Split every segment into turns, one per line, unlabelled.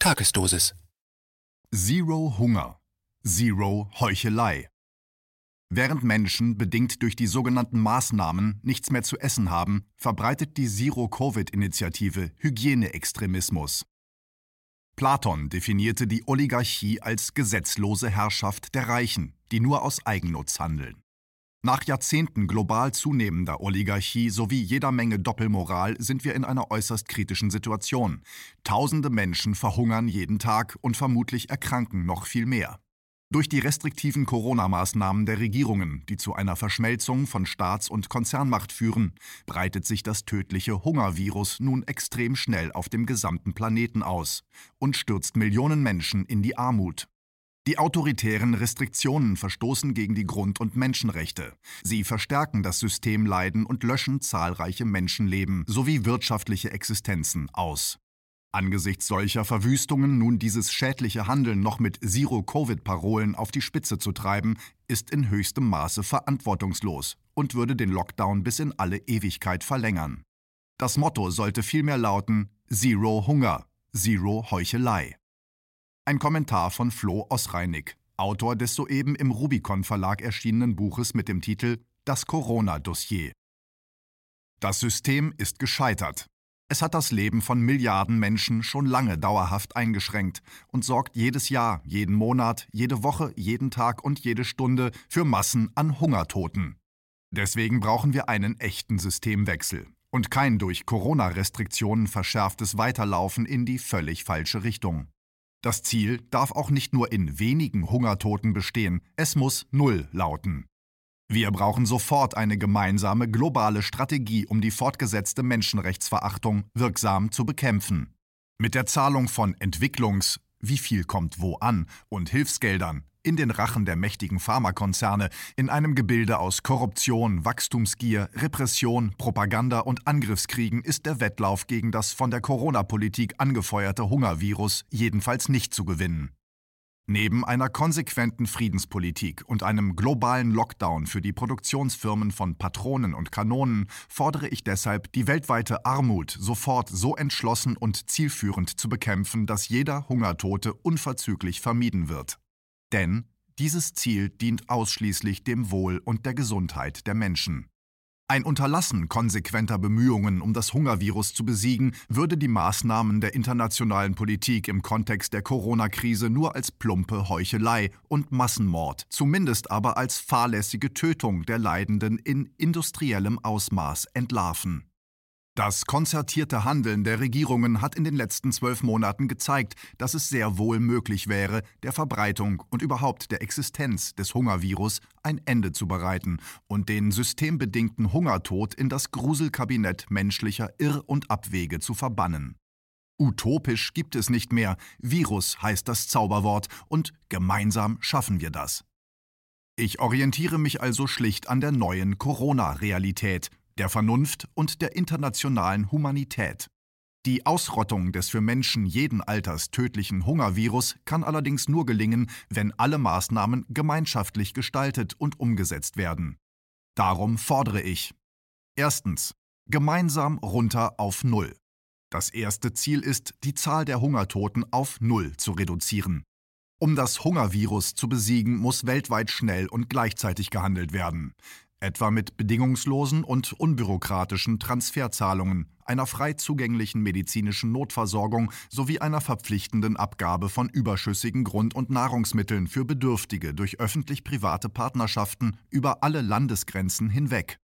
Tagesdosis.
Zero Hunger. Zero Heuchelei. Während Menschen, bedingt durch die sogenannten Maßnahmen, nichts mehr zu essen haben, verbreitet die Zero-Covid-Initiative Hygieneextremismus. Platon definierte die Oligarchie als gesetzlose Herrschaft der Reichen, die nur aus Eigennutz handeln. Nach Jahrzehnten global zunehmender Oligarchie sowie jeder Menge Doppelmoral sind wir in einer äußerst kritischen Situation. Tausende Menschen verhungern jeden Tag und vermutlich erkranken noch viel mehr. Durch die restriktiven Corona-Maßnahmen der Regierungen, die zu einer Verschmelzung von Staats- und Konzernmacht führen, breitet sich das tödliche Hungervirus nun extrem schnell auf dem gesamten Planeten aus und stürzt Millionen Menschen in die Armut. Die autoritären Restriktionen verstoßen gegen die Grund- und Menschenrechte. Sie verstärken das Systemleiden und löschen zahlreiche Menschenleben sowie wirtschaftliche Existenzen aus. Angesichts solcher Verwüstungen nun dieses schädliche Handeln noch mit Zero-Covid-Parolen auf die Spitze zu treiben, ist in höchstem Maße verantwortungslos und würde den Lockdown bis in alle Ewigkeit verlängern. Das Motto sollte vielmehr lauten Zero Hunger, Zero Heuchelei. Ein Kommentar von Flo Osreinig, Autor des soeben im Rubicon Verlag erschienenen Buches mit dem Titel Das Corona-Dossier. Das System ist gescheitert. Es hat das Leben von Milliarden Menschen schon lange dauerhaft eingeschränkt und sorgt jedes Jahr, jeden Monat, jede Woche, jeden Tag und jede Stunde für Massen an Hungertoten. Deswegen brauchen wir einen echten Systemwechsel und kein durch Corona-Restriktionen verschärftes Weiterlaufen in die völlig falsche Richtung. Das Ziel darf auch nicht nur in wenigen Hungertoten bestehen, es muss Null lauten. Wir brauchen sofort eine gemeinsame globale Strategie, um die fortgesetzte Menschenrechtsverachtung wirksam zu bekämpfen. Mit der Zahlung von Entwicklungs-, wie viel kommt wo an, und Hilfsgeldern in den Rachen der mächtigen Pharmakonzerne, in einem Gebilde aus Korruption, Wachstumsgier, Repression, Propaganda und Angriffskriegen ist der Wettlauf gegen das von der Corona-Politik angefeuerte Hungervirus jedenfalls nicht zu gewinnen. Neben einer konsequenten Friedenspolitik und einem globalen Lockdown für die Produktionsfirmen von Patronen und Kanonen fordere ich deshalb, die weltweite Armut sofort so entschlossen und zielführend zu bekämpfen, dass jeder Hungertote unverzüglich vermieden wird. Denn dieses Ziel dient ausschließlich dem Wohl und der Gesundheit der Menschen. Ein Unterlassen konsequenter Bemühungen, um das Hungervirus zu besiegen, würde die Maßnahmen der internationalen Politik im Kontext der Corona-Krise nur als plumpe Heuchelei und Massenmord, zumindest aber als fahrlässige Tötung der Leidenden in industriellem Ausmaß entlarven. Das konzertierte Handeln der Regierungen hat in den letzten zwölf Monaten gezeigt, dass es sehr wohl möglich wäre, der Verbreitung und überhaupt der Existenz des Hungervirus ein Ende zu bereiten und den systembedingten Hungertod in das Gruselkabinett menschlicher Irr- und Abwege zu verbannen. Utopisch gibt es nicht mehr, Virus heißt das Zauberwort, und gemeinsam schaffen wir das. Ich orientiere mich also schlicht an der neuen Corona-Realität, der Vernunft und der internationalen Humanität. Die Ausrottung des für Menschen jeden Alters tödlichen Hungervirus kann allerdings nur gelingen, wenn alle Maßnahmen gemeinschaftlich gestaltet und umgesetzt werden. Darum fordere ich. Erstens. Gemeinsam runter auf Null. Das erste Ziel ist, die Zahl der Hungertoten auf Null zu reduzieren. Um das Hungervirus zu besiegen, muss weltweit schnell und gleichzeitig gehandelt werden etwa mit bedingungslosen und unbürokratischen Transferzahlungen, einer frei zugänglichen medizinischen Notversorgung sowie einer verpflichtenden Abgabe von überschüssigen Grund- und Nahrungsmitteln für Bedürftige durch öffentlich-private Partnerschaften über alle Landesgrenzen hinweg.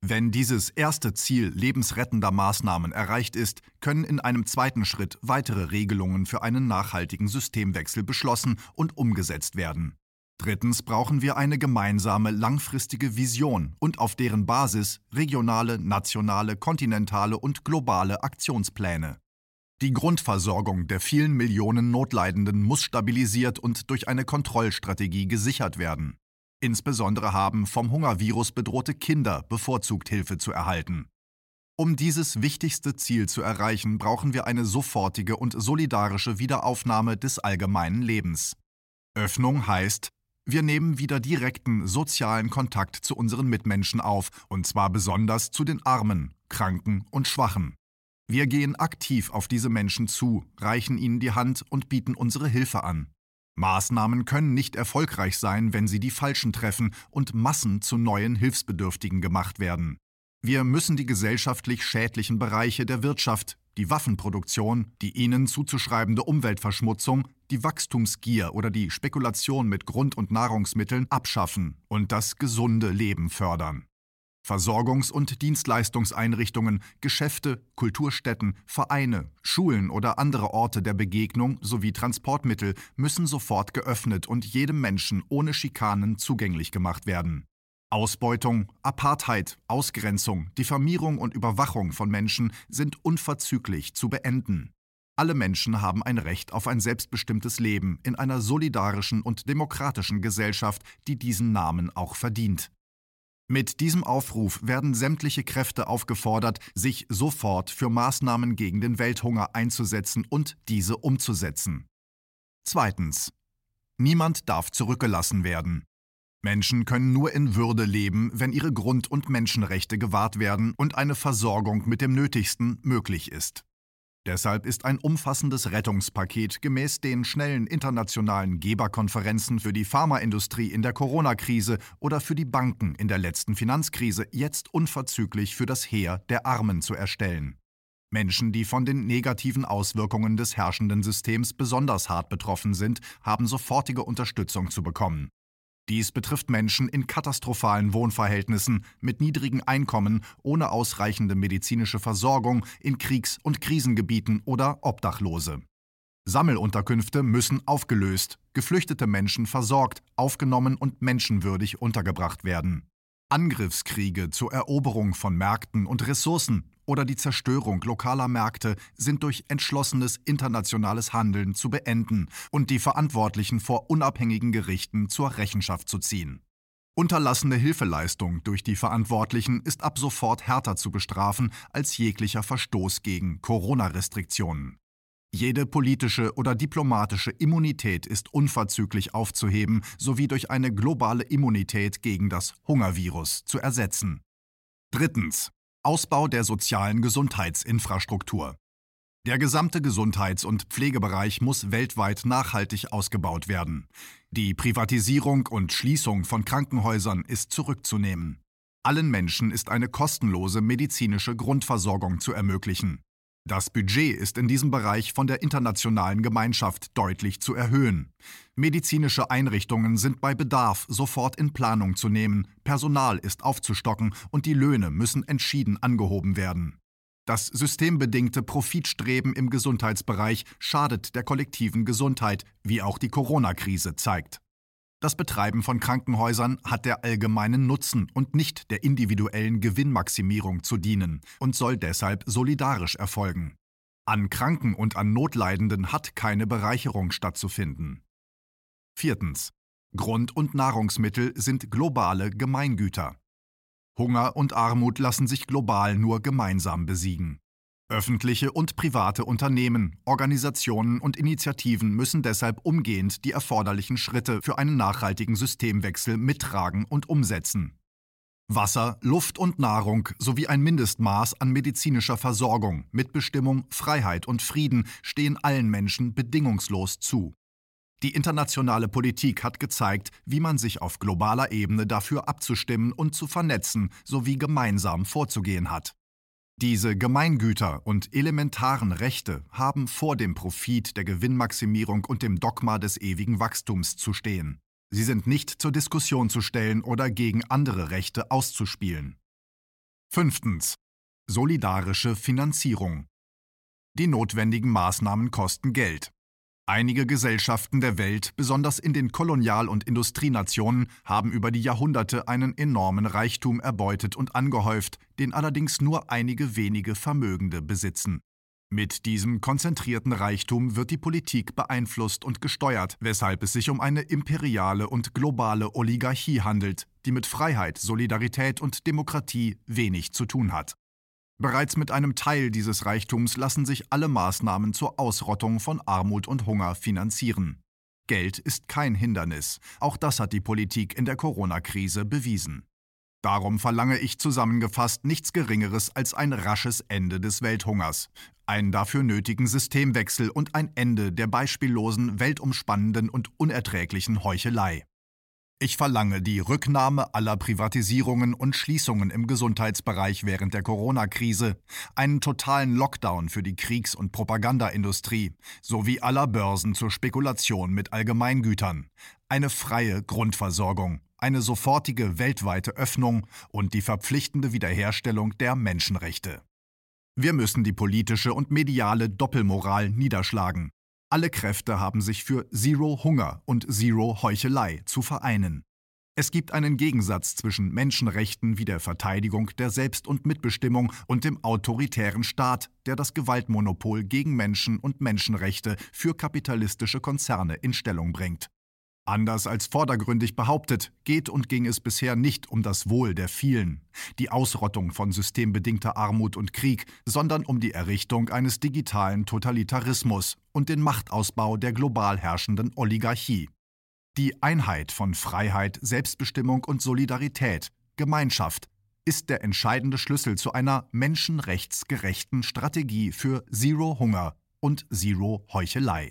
Wenn dieses erste Ziel lebensrettender Maßnahmen erreicht ist, können in einem zweiten Schritt weitere Regelungen für einen nachhaltigen Systemwechsel beschlossen und umgesetzt werden. Drittens brauchen wir eine gemeinsame langfristige Vision und auf deren Basis regionale, nationale, kontinentale und globale Aktionspläne. Die Grundversorgung der vielen Millionen Notleidenden muss stabilisiert und durch eine Kontrollstrategie gesichert werden. Insbesondere haben vom Hungervirus bedrohte Kinder bevorzugt Hilfe zu erhalten. Um dieses wichtigste Ziel zu erreichen, brauchen wir eine sofortige und solidarische Wiederaufnahme des allgemeinen Lebens. Öffnung heißt wir nehmen wieder direkten sozialen Kontakt zu unseren Mitmenschen auf, und zwar besonders zu den Armen, Kranken und Schwachen. Wir gehen aktiv auf diese Menschen zu, reichen ihnen die Hand und bieten unsere Hilfe an. Maßnahmen können nicht erfolgreich sein, wenn sie die Falschen treffen und Massen zu neuen Hilfsbedürftigen gemacht werden. Wir müssen die gesellschaftlich schädlichen Bereiche der Wirtschaft, die Waffenproduktion, die ihnen zuzuschreibende Umweltverschmutzung, die Wachstumsgier oder die Spekulation mit Grund- und Nahrungsmitteln abschaffen und das gesunde Leben fördern. Versorgungs- und Dienstleistungseinrichtungen, Geschäfte, Kulturstätten, Vereine, Schulen oder andere Orte der Begegnung sowie Transportmittel müssen sofort geöffnet und jedem Menschen ohne Schikanen zugänglich gemacht werden. Ausbeutung, Apartheid, Ausgrenzung, Diffamierung und Überwachung von Menschen sind unverzüglich zu beenden. Alle Menschen haben ein Recht auf ein selbstbestimmtes Leben in einer solidarischen und demokratischen Gesellschaft, die diesen Namen auch verdient. Mit diesem Aufruf werden sämtliche Kräfte aufgefordert, sich sofort für Maßnahmen gegen den Welthunger einzusetzen und diese umzusetzen. Zweitens. Niemand darf zurückgelassen werden. Menschen können nur in Würde leben, wenn ihre Grund- und Menschenrechte gewahrt werden und eine Versorgung mit dem Nötigsten möglich ist. Deshalb ist ein umfassendes Rettungspaket gemäß den schnellen internationalen Geberkonferenzen für die Pharmaindustrie in der Corona-Krise oder für die Banken in der letzten Finanzkrise jetzt unverzüglich für das Heer der Armen zu erstellen. Menschen, die von den negativen Auswirkungen des herrschenden Systems besonders hart betroffen sind, haben sofortige Unterstützung zu bekommen. Dies betrifft Menschen in katastrophalen Wohnverhältnissen, mit niedrigen Einkommen, ohne ausreichende medizinische Versorgung, in Kriegs- und Krisengebieten oder Obdachlose. Sammelunterkünfte müssen aufgelöst, geflüchtete Menschen versorgt, aufgenommen und menschenwürdig untergebracht werden. Angriffskriege zur Eroberung von Märkten und Ressourcen oder die Zerstörung lokaler Märkte sind durch entschlossenes internationales Handeln zu beenden und die Verantwortlichen vor unabhängigen Gerichten zur Rechenschaft zu ziehen. Unterlassene Hilfeleistung durch die Verantwortlichen ist ab sofort härter zu bestrafen als jeglicher Verstoß gegen Corona-Restriktionen. Jede politische oder diplomatische Immunität ist unverzüglich aufzuheben sowie durch eine globale Immunität gegen das Hungervirus zu ersetzen. Drittens. Ausbau der sozialen Gesundheitsinfrastruktur. Der gesamte Gesundheits- und Pflegebereich muss weltweit nachhaltig ausgebaut werden. Die Privatisierung und Schließung von Krankenhäusern ist zurückzunehmen. Allen Menschen ist eine kostenlose medizinische Grundversorgung zu ermöglichen. Das Budget ist in diesem Bereich von der internationalen Gemeinschaft deutlich zu erhöhen. Medizinische Einrichtungen sind bei Bedarf sofort in Planung zu nehmen, Personal ist aufzustocken und die Löhne müssen entschieden angehoben werden. Das systembedingte Profitstreben im Gesundheitsbereich schadet der kollektiven Gesundheit, wie auch die Corona-Krise zeigt. Das Betreiben von Krankenhäusern hat der allgemeinen Nutzen und nicht der individuellen Gewinnmaximierung zu dienen und soll deshalb solidarisch erfolgen. An Kranken und an Notleidenden hat keine Bereicherung stattzufinden. Viertens. Grund- und Nahrungsmittel sind globale Gemeingüter. Hunger und Armut lassen sich global nur gemeinsam besiegen. Öffentliche und private Unternehmen, Organisationen und Initiativen müssen deshalb umgehend die erforderlichen Schritte für einen nachhaltigen Systemwechsel mittragen und umsetzen. Wasser, Luft und Nahrung sowie ein Mindestmaß an medizinischer Versorgung, Mitbestimmung, Freiheit und Frieden stehen allen Menschen bedingungslos zu. Die internationale Politik hat gezeigt, wie man sich auf globaler Ebene dafür abzustimmen und zu vernetzen sowie gemeinsam vorzugehen hat. Diese Gemeingüter und elementaren Rechte haben vor dem Profit der Gewinnmaximierung und dem Dogma des ewigen Wachstums zu stehen. Sie sind nicht zur Diskussion zu stellen oder gegen andere Rechte auszuspielen. Fünftens. Solidarische Finanzierung. Die notwendigen Maßnahmen kosten Geld. Einige Gesellschaften der Welt, besonders in den Kolonial- und Industrienationen, haben über die Jahrhunderte einen enormen Reichtum erbeutet und angehäuft, den allerdings nur einige wenige Vermögende besitzen. Mit diesem konzentrierten Reichtum wird die Politik beeinflusst und gesteuert, weshalb es sich um eine imperiale und globale Oligarchie handelt, die mit Freiheit, Solidarität und Demokratie wenig zu tun hat. Bereits mit einem Teil dieses Reichtums lassen sich alle Maßnahmen zur Ausrottung von Armut und Hunger finanzieren. Geld ist kein Hindernis. Auch das hat die Politik in der Corona-Krise bewiesen. Darum verlange ich zusammengefasst nichts Geringeres als ein rasches Ende des Welthungers, einen dafür nötigen Systemwechsel und ein Ende der beispiellosen, weltumspannenden und unerträglichen Heuchelei. Ich verlange die Rücknahme aller Privatisierungen und Schließungen im Gesundheitsbereich während der Corona-Krise, einen totalen Lockdown für die Kriegs- und Propagandaindustrie sowie aller Börsen zur Spekulation mit Allgemeingütern, eine freie Grundversorgung, eine sofortige weltweite Öffnung und die verpflichtende Wiederherstellung der Menschenrechte. Wir müssen die politische und mediale Doppelmoral niederschlagen. Alle Kräfte haben sich für Zero Hunger und Zero Heuchelei zu vereinen. Es gibt einen Gegensatz zwischen Menschenrechten wie der Verteidigung der Selbst- und Mitbestimmung und dem autoritären Staat, der das Gewaltmonopol gegen Menschen und Menschenrechte für kapitalistische Konzerne in Stellung bringt. Anders als vordergründig behauptet, geht und ging es bisher nicht um das Wohl der vielen, die Ausrottung von systembedingter Armut und Krieg, sondern um die Errichtung eines digitalen Totalitarismus und den Machtausbau der global herrschenden Oligarchie. Die Einheit von Freiheit, Selbstbestimmung und Solidarität, Gemeinschaft, ist der entscheidende Schlüssel zu einer menschenrechtsgerechten Strategie für Zero Hunger und Zero Heuchelei.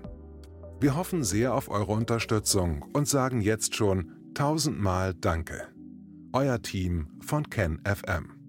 Wir hoffen sehr auf eure Unterstützung und sagen jetzt schon tausendmal Danke. Euer Team von KenFM.